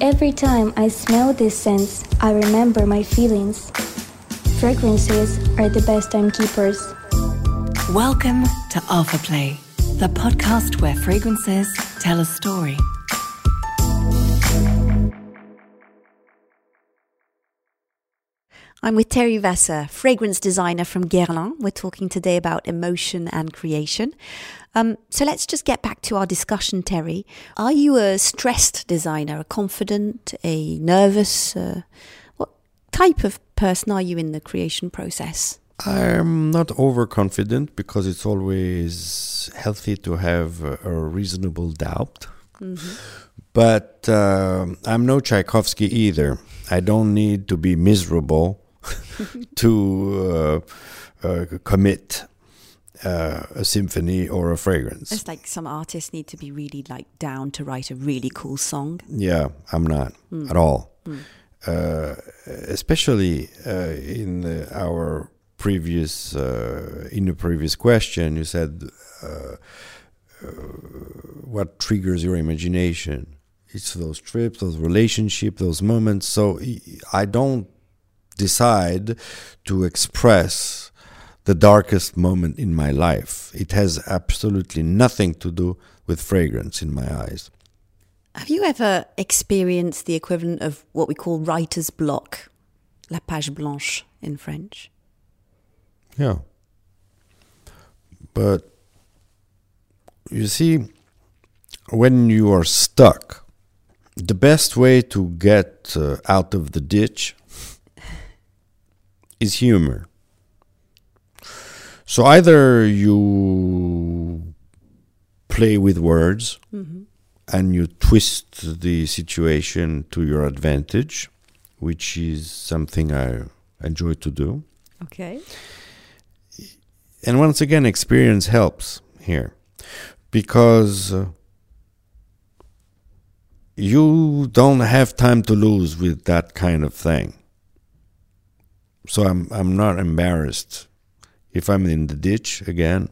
Every time I smell this scent, I remember my feelings. Fragrances are the best timekeepers. Welcome to Alpha Play, the podcast where fragrances tell a story. I'm with Thierry Wasser, fragrance designer from Guerlain. We're talking today about emotion and creation. Um, so let's just get back to our discussion, Terry. Are you a stressed designer, a confident, a nervous? Uh, what type of person are you in the creation process? I'm not overconfident because it's always healthy to have a, a reasonable doubt. Mm-hmm. But uh, I'm no Tchaikovsky either. I don't need to be miserable to uh, uh, commit uh, a symphony or a fragrance. It's like some artists need to be really like down to write a really cool song. Yeah, I'm not mm. at all. Mm. especially in the, our previous in the previous question, you said what triggers your imagination. It's those trips, those relationships, those moments. So I don't decide to express the darkest moment in my life. It has absolutely nothing to do with fragrance in my eyes. Have you ever experienced the equivalent of what we call writer's block, la page blanche in French? Yeah. But you see, when you are stuck, the best way to get uh, out of the ditch is humor. So either you play with words mm-hmm. and you twist the situation to your advantage, which is something I enjoy to do. Okay. And once again, experience helps here because uh, you don't have time to lose with that kind of thing so I'm I'm not embarrassed if I'm in the ditch again.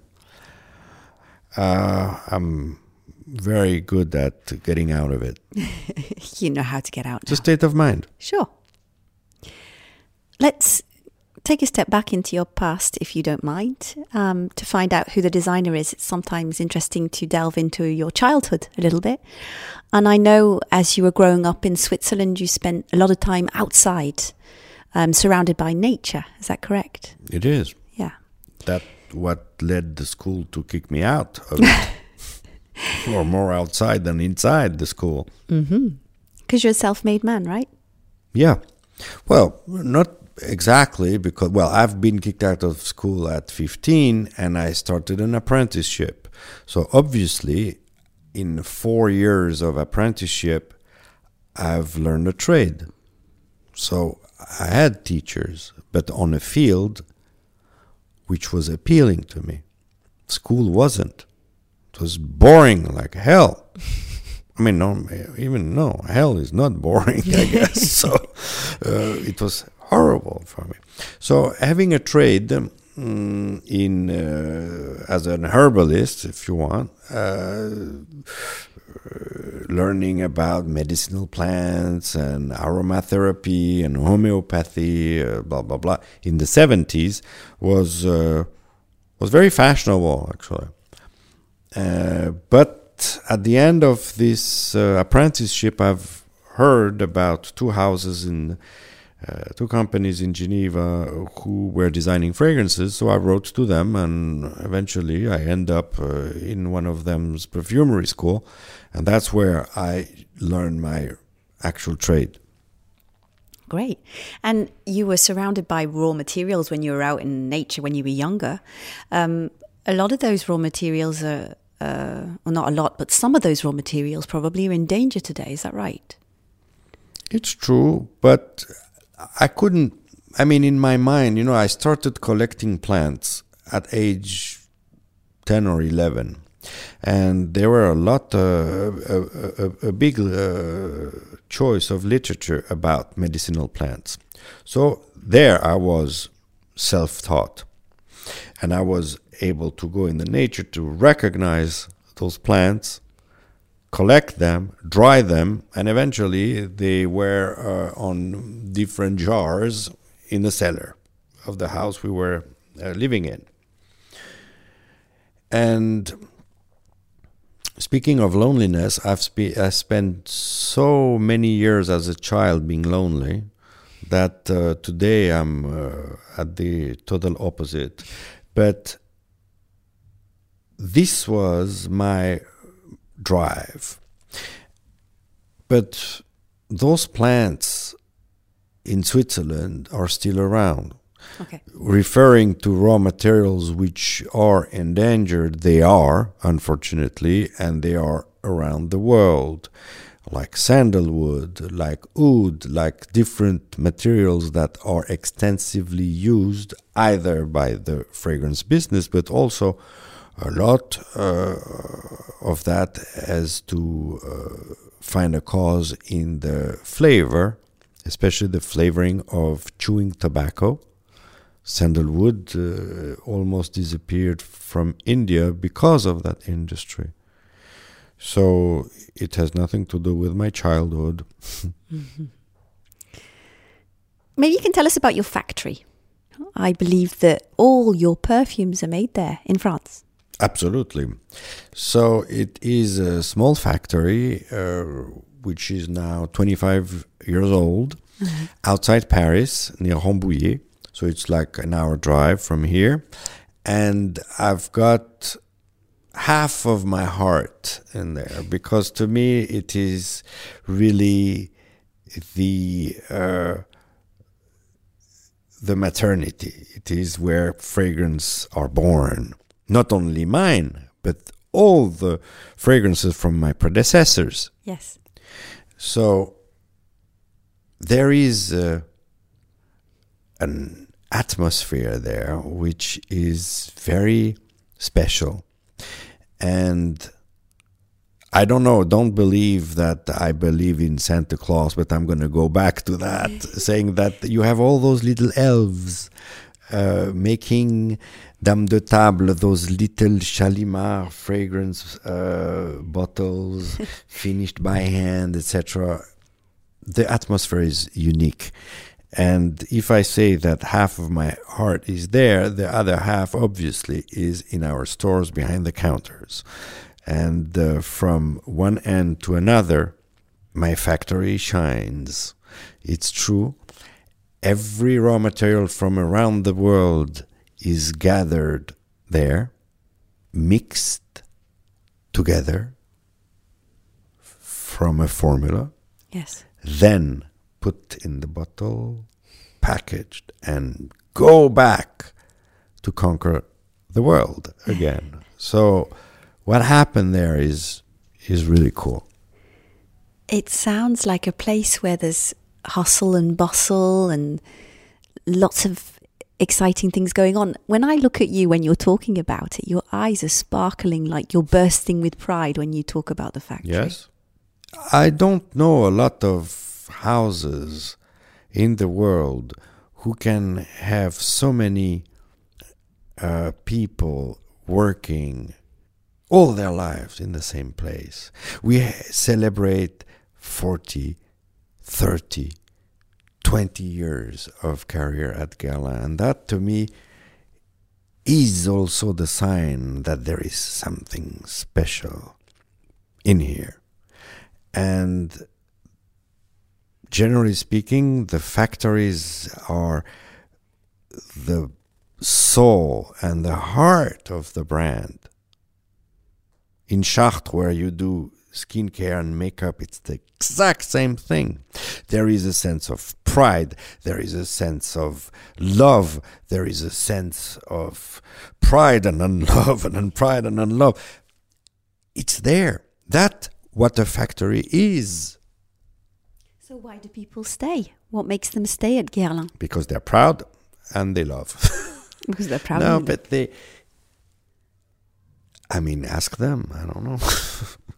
Uh, I'm very good at getting out of it. you know how to get out. It's a state of mind. Sure. Let's take a step back into your past, if you don't mind, um, to find out who the designer is. It's sometimes interesting to delve into your childhood a little bit. And I know as you were growing up in Switzerland, you spent a lot of time outside um, surrounded by nature. Is that correct? It is. Yeah. That what led the school to kick me out of it. or more outside than inside the school. Because mm-hmm. you're a self-made man, right? Yeah. Well, not exactly because well, I've been kicked out of school at 15 and I started an apprenticeship. So obviously, in 4 years of apprenticeship, I've learned a trade. So I had teachers, but on a field which was appealing to me. School wasn't. It was boring like hell. I mean, no, even no, hell is not boring, I guess. so uh, it was horrible for me. So having a trade um, in uh, as an herbalist, if you want, uh, learning about medicinal plants and aromatherapy and homeopathy, uh, blah blah blah, in the seventies was uh, was very fashionable actually. Uh, but at the end of this uh, apprenticeship, I've heard about two houses in. Uh, two companies in Geneva who were designing fragrances. So I wrote to them, and eventually I end up uh, in one of them's perfumery school, and that's where I learned my actual trade. Great. And you were surrounded by raw materials when you were out in nature when you were younger. Um, a lot of those raw materials are, uh, well, not a lot, but some of those raw materials probably are in danger today. Is that right? It's true, but I couldn't. I mean, in my mind, you know, I started collecting plants at age 10 or 11 and there were a lot, uh, a, a, a, big uh, choice of literature about medicinal plants. So there I was self-taught, and I was able to go in the nature to recognize those plants, collect them, dry them, and eventually they were uh, on different jars in the cellar of the house we were uh, living in. And speaking of loneliness, I've spe- I spent so many years as a child being lonely that uh, today I'm uh, at the total opposite. But this was my drive. But those plants in Switzerland are still around. Okay. Referring to raw materials which are endangered, they are, unfortunately, and they are around the world, like sandalwood, like oud, like different materials that are extensively used either by the fragrance business, but also a lot uh, of that has to uh, find a cause in the flavor, especially the flavoring of chewing tobacco. Sandalwood uh, almost disappeared from India because of that industry. So it has nothing to do with my childhood. mm-hmm. Maybe you can tell us about your factory. I believe that all your perfumes are made there in France. Absolutely. So it is a small factory uh, which is now 25 years old mm-hmm. outside Paris near Rambouillet. So it's like an hour drive from here. And I've got half of my heart in there because to me it is really the uh, the maternity. It is where fragrance are born not only mine, but all the fragrances from my predecessors. Yes. So there is uh, an atmosphere there which is very special. And I don't know, don't believe that I believe in Santa Claus, but I'm going to go back to that, saying that you have all those little elves uh, making Dame de Table, those little Shalimar fragrance uh, bottles finished by hand, etc. The atmosphere is unique. And if I say that half of my heart is there, the other half obviously is in our stores behind the counters. And uh, from one end to another, my factory shines. It's true. Every raw material from around the world is gathered there, mixed together from a formula. Yes. Then put in the bottle, packaged, and go back to conquer the world again. so what happened there is is really cool. It sounds like a place where there's hustle and bustle and lots of exciting things going on. When I look at you when you're talking about it, your eyes are sparkling like you're bursting with pride when you talk about the factory. Yes. I don't know a lot of houses in the world who can have so many uh, people working all their lives in the same place. We celebrate 40, 30, 20 years of career at Gala. And that to me is also the sign that there is something special in here. And generally speaking, the factories are the soul and the heart of the brand. In Chartres, where you do skincare and makeup, it's the exact same thing. There is a sense of pride, there is a sense of love, there is a sense of pride and unlove and unpride and unlove. It's there. That what a factory is. So why do people stay? What makes them stay at Guerlain? Because they're proud and they love. because they're proud. No, but they. I mean, ask them. I don't know.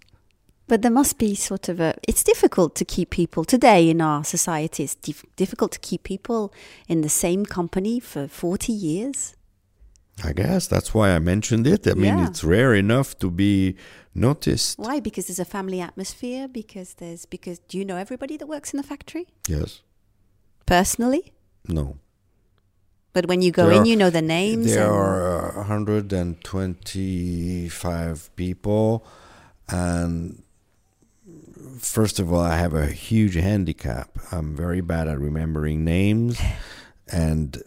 But there must be sort of a. It's difficult to keep people today in our society. It's dif- difficult to keep people in the same company for 40 years. I guess that's why I mentioned it. I mean, Yeah. it's rare enough to be noticed. Why? Because there's a family atmosphere. Because there's because do you know everybody that works in the factory Yes. personally? No. But when you go There in, are- you know the names. There and- are uh, 125 people, and first of all, I have a huge handicap. I'm very bad at remembering names, and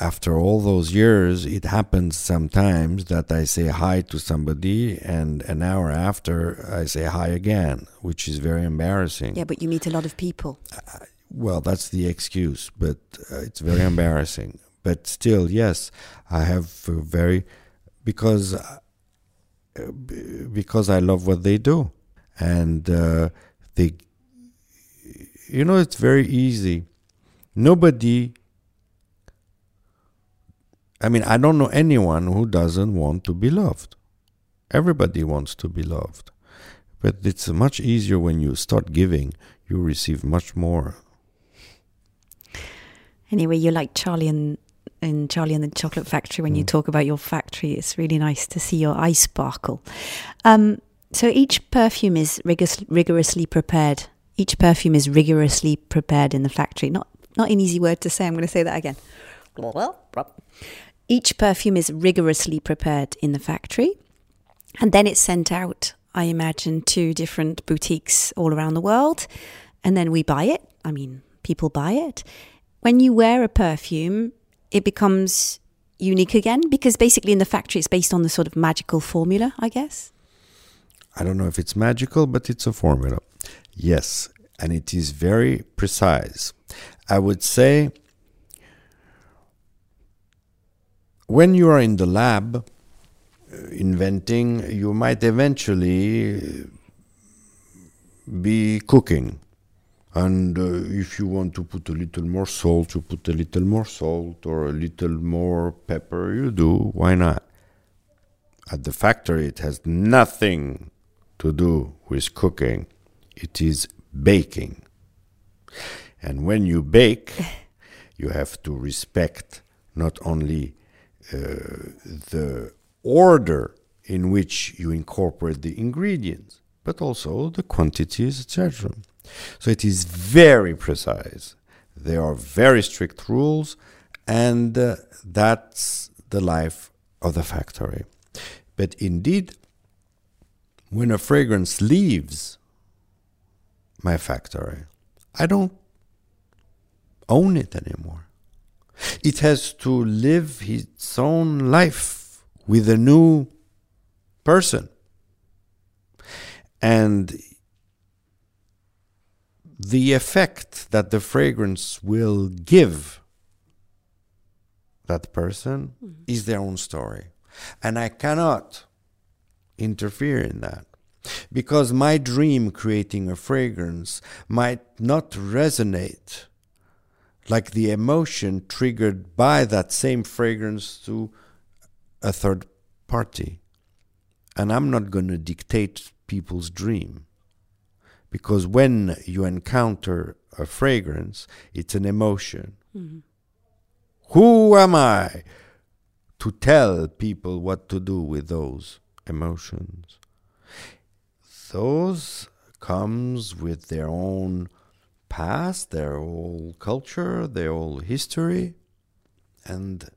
after all those years, it happens sometimes that I say hi to somebody, and an hour after, I say hi again, which is very embarrassing. yeah, but you meet a lot of people. Well, that's the excuse, but uh, it's very embarrassing. But still, yes, I have a very because uh, because I love what they do, and uh, they, you know, it's very easy. Nobody. I mean, I don't know anyone who doesn't want to be loved. Everybody wants to be loved. But it's much easier when you start giving, you receive much more. Anyway, you're like Charlie and in Charlie and the Chocolate Factory when you talk about your factory. It's really nice to see your eyes sparkle. Um, so each perfume is rigorous, rigorously prepared. Each perfume is rigorously prepared in the factory. Not not an easy word to say. I'm going to say that again. Each perfume is rigorously prepared in the factory, and then it's sent out. I imagine to different boutiques all around the world, and then we buy it. I mean, people buy it. When you wear a perfume, it becomes unique again because basically in the factory it's based on the sort of magical formula, I guess. I don't know if it's magical, but it's a formula. Yes, and it is very precise. I would say when you are in the lab uh, inventing, you might eventually be cooking. And uh, if you want to put a little more salt, you put a little more salt or a little more pepper, you do. Why not? At the factory, it has nothing to do with cooking, it is baking. And when you bake, you have to respect not only uh, the order in which you incorporate the ingredients, but also the quantities, etc. So it is very precise. There are very strict rules, and uh, that's the life of the factory. But indeed, when a fragrance leaves my factory, I don't own it anymore. It has to live its own life with a new person. And the effect that the fragrance will give that person mm-hmm. is their own story. And I cannot interfere in that because my dream creating a fragrance might not resonate like the emotion triggered by that same fragrance to a third party. And I'm not going to dictate people's dream. Because when you encounter a fragrance, it's an emotion. Mm-hmm. Who am I to tell people what to do with those emotions? Those comes with their own past, their whole culture, their whole history. And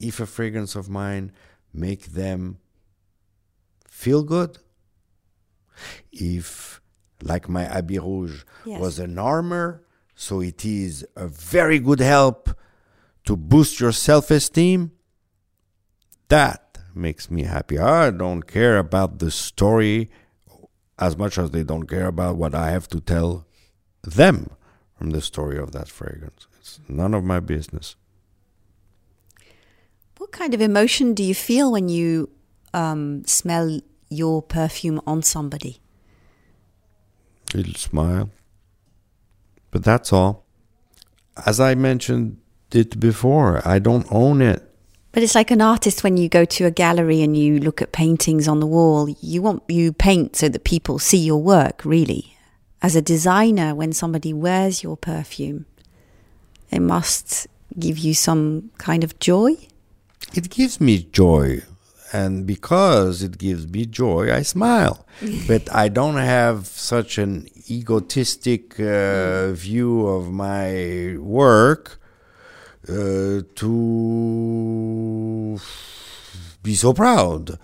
if a fragrance of mine make them feel good, if like my Habit Rouge Yes. was an armor, so it is a very good help to boost your self-esteem, that makes me happy. I don't care about the story as much as they don't care about what I have to tell them from the story of that fragrance. It's none of my business. What kind of emotion do you feel when you um, smell your perfume on somebody? Little smile. But that's all. As I mentioned it before, I don't own it. But it's like an artist when you go to a gallery and you look at paintings on the wall. You want you paint so that people see your work. Really, as a designer, when somebody wears your perfume, it must give you some kind of joy. it gives me joy and because it gives me joy i smile but i don't have such an egotistic uh, view of my work uh, to be so proud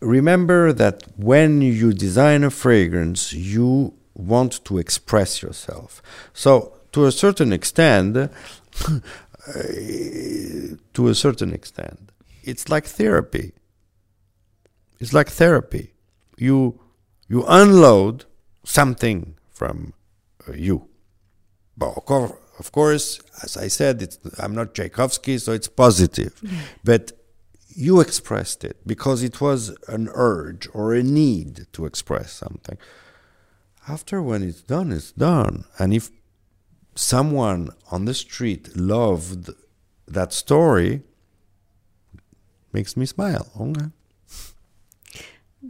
remember that when you design a fragrance you want to express yourself so to a certain extent to a certain extent. It's like therapy. It's like therapy. You you unload something from uh, you. But of course, as I said, it's, I'm not Tchaikovsky, so it's positive. But you expressed it because it was an urge or a need to express something. After when it's done, it's done. And if someone on the street loved that story makes me smile. Okay.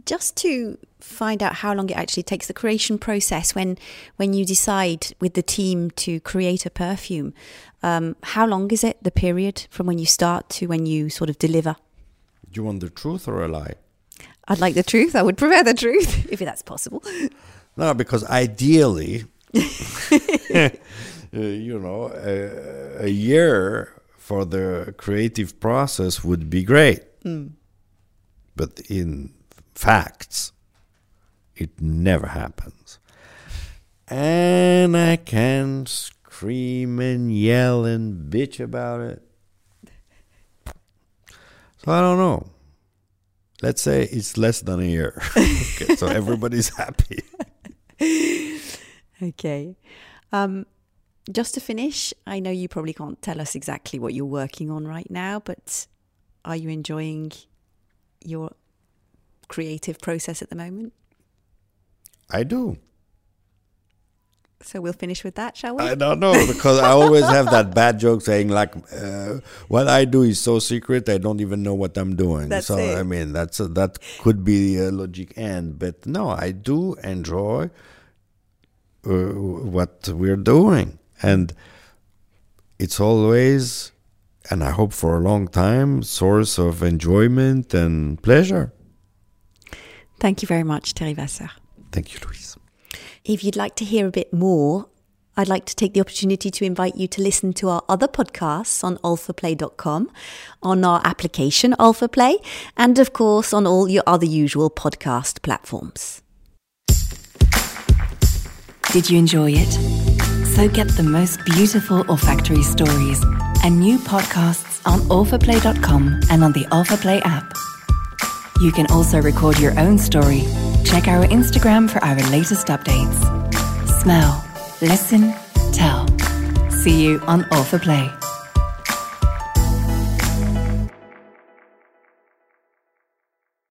Just to find out how long it actually takes the creation process when when you decide with the team to create a perfume, um, how long is it the period from when you start to when you sort of deliver? Do you want the truth or a lie? I'd like the truth. I would prefer the truth if that's possible. No, because ideally, uh, you know, a, a, year for the creative process would be great. Mm. But in facts, it never happens. And I can scream and yell and bitch about it. So I don't know. Let's say it's less than a year. okay, so everybody's happy. okay. Um, just to finish, I know you probably can't tell us exactly what you're working on right now, but are you enjoying your creative process at the moment? I do. So we'll finish with that, shall we? I don't know because I always have that bad joke saying like, uh, "What I do is so secret, I don't even know what I'm doing." That's so it. I mean, that's a, that could be a logic end, but no, I do enjoy uh, what we're doing and it's always and i hope for a long time source of enjoyment and pleasure thank you very much thierry wasser thank you louise if you'd like to hear a bit more I'd like to take the opportunity to invite you to listen to our other podcasts on alphaplay.com, on our application AlphaPlay, and of course on all your other usual podcast platforms. Did you enjoy it? So get the most beautiful olfactory stories and new podcasts on alphaplay.com and on the AlphaPlay app. You can also record your own story. Check our Instagram for our latest updates. Smell, listen, tell. See you on AlphaPlay.